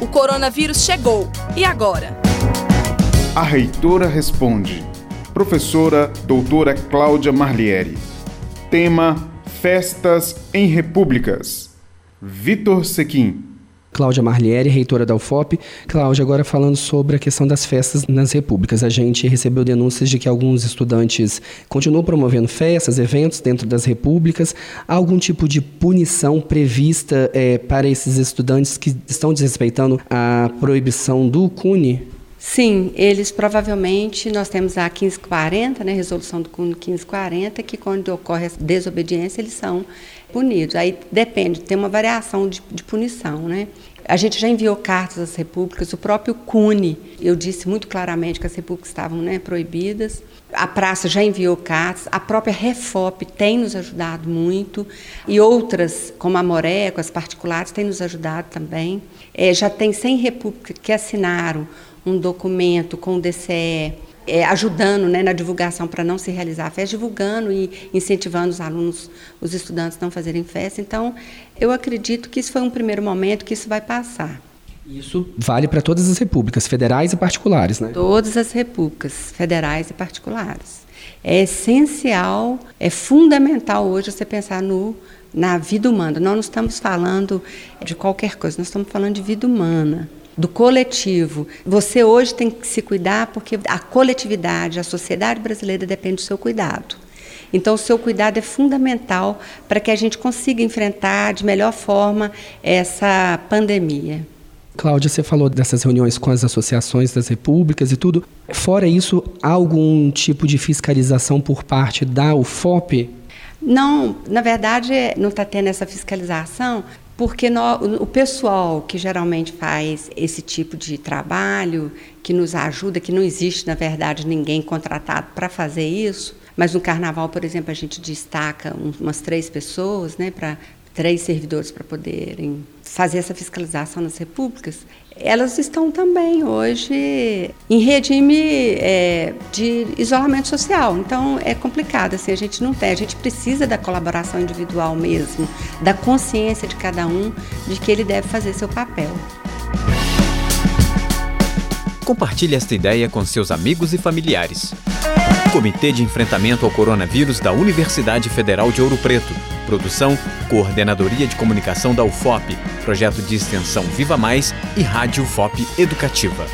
O coronavírus chegou. E agora? A reitora responde. Professora doutora Cláudia Marlieri. Tema: Festas em Repúblicas. Vitor Sequim. Cláudia Marlieri, reitora da UFOP. Cláudia, agora falando sobre a questão das festas nas repúblicas. A gente recebeu denúncias de que alguns estudantes continuam promovendo festas, eventos dentro das repúblicas. Há algum tipo de punição prevista é, para esses estudantes que estão desrespeitando a proibição do CUNE? Sim, eles provavelmente, nós temos a 1540, né, resolução do CUNE 1540, que quando ocorre a desobediência, eles são punidos. Aí depende, tem uma variação de, de punição, né? A gente já enviou cartas às repúblicas, o próprio CUNE, eu disse muito claramente que as repúblicas estavam né, proibidas. A praça já enviou cartas, a própria Refop tem nos ajudado muito, e outras, como a Moreco, as particulares, têm nos ajudado também. É, já tem 100 repúblicas que assinaram um documento com o DCE é, ajudando né, na divulgação para não se realizar a festa, divulgando e incentivando os alunos, os estudantes a não fazerem festa. Então, eu acredito que isso foi um primeiro momento, que isso vai passar. Isso vale para todas as repúblicas, federais e particulares, né? Todas as repúblicas, federais e particulares. É essencial, é fundamental hoje você pensar no, na vida humana. Nós não estamos falando de qualquer coisa, nós estamos falando de vida humana do coletivo. Você hoje tem que se cuidar porque a coletividade, a sociedade brasileira depende do seu cuidado. Então, o seu cuidado é fundamental para que a gente consiga enfrentar de melhor forma essa pandemia. Cláudia, você falou dessas reuniões com as associações das repúblicas e tudo. Fora isso, há algum tipo de fiscalização por parte da UFOP? Não, na verdade, não está tendo essa fiscalização, porque o pessoal que geralmente faz esse tipo de trabalho, que nos ajuda, que não existe, na verdade, ninguém contratado para fazer isso, mas no carnaval, por exemplo, a gente destaca umas três pessoas, né, para três servidores para poderem fazer essa fiscalização nas repúblicas, elas estão também hoje em regime é, de isolamento social. Então é complicado, assim, a gente não tem, a gente precisa da colaboração individual mesmo, da consciência de cada um de que ele deve fazer seu papel. Compartilhe esta ideia com seus amigos e familiares. Comitê de Enfrentamento ao Coronavírus da Universidade Federal de Ouro Preto. Produção, Coordenadoria de Comunicação da UFOP, Projeto de Extensão Viva Mais e Rádio UFOP Educativa.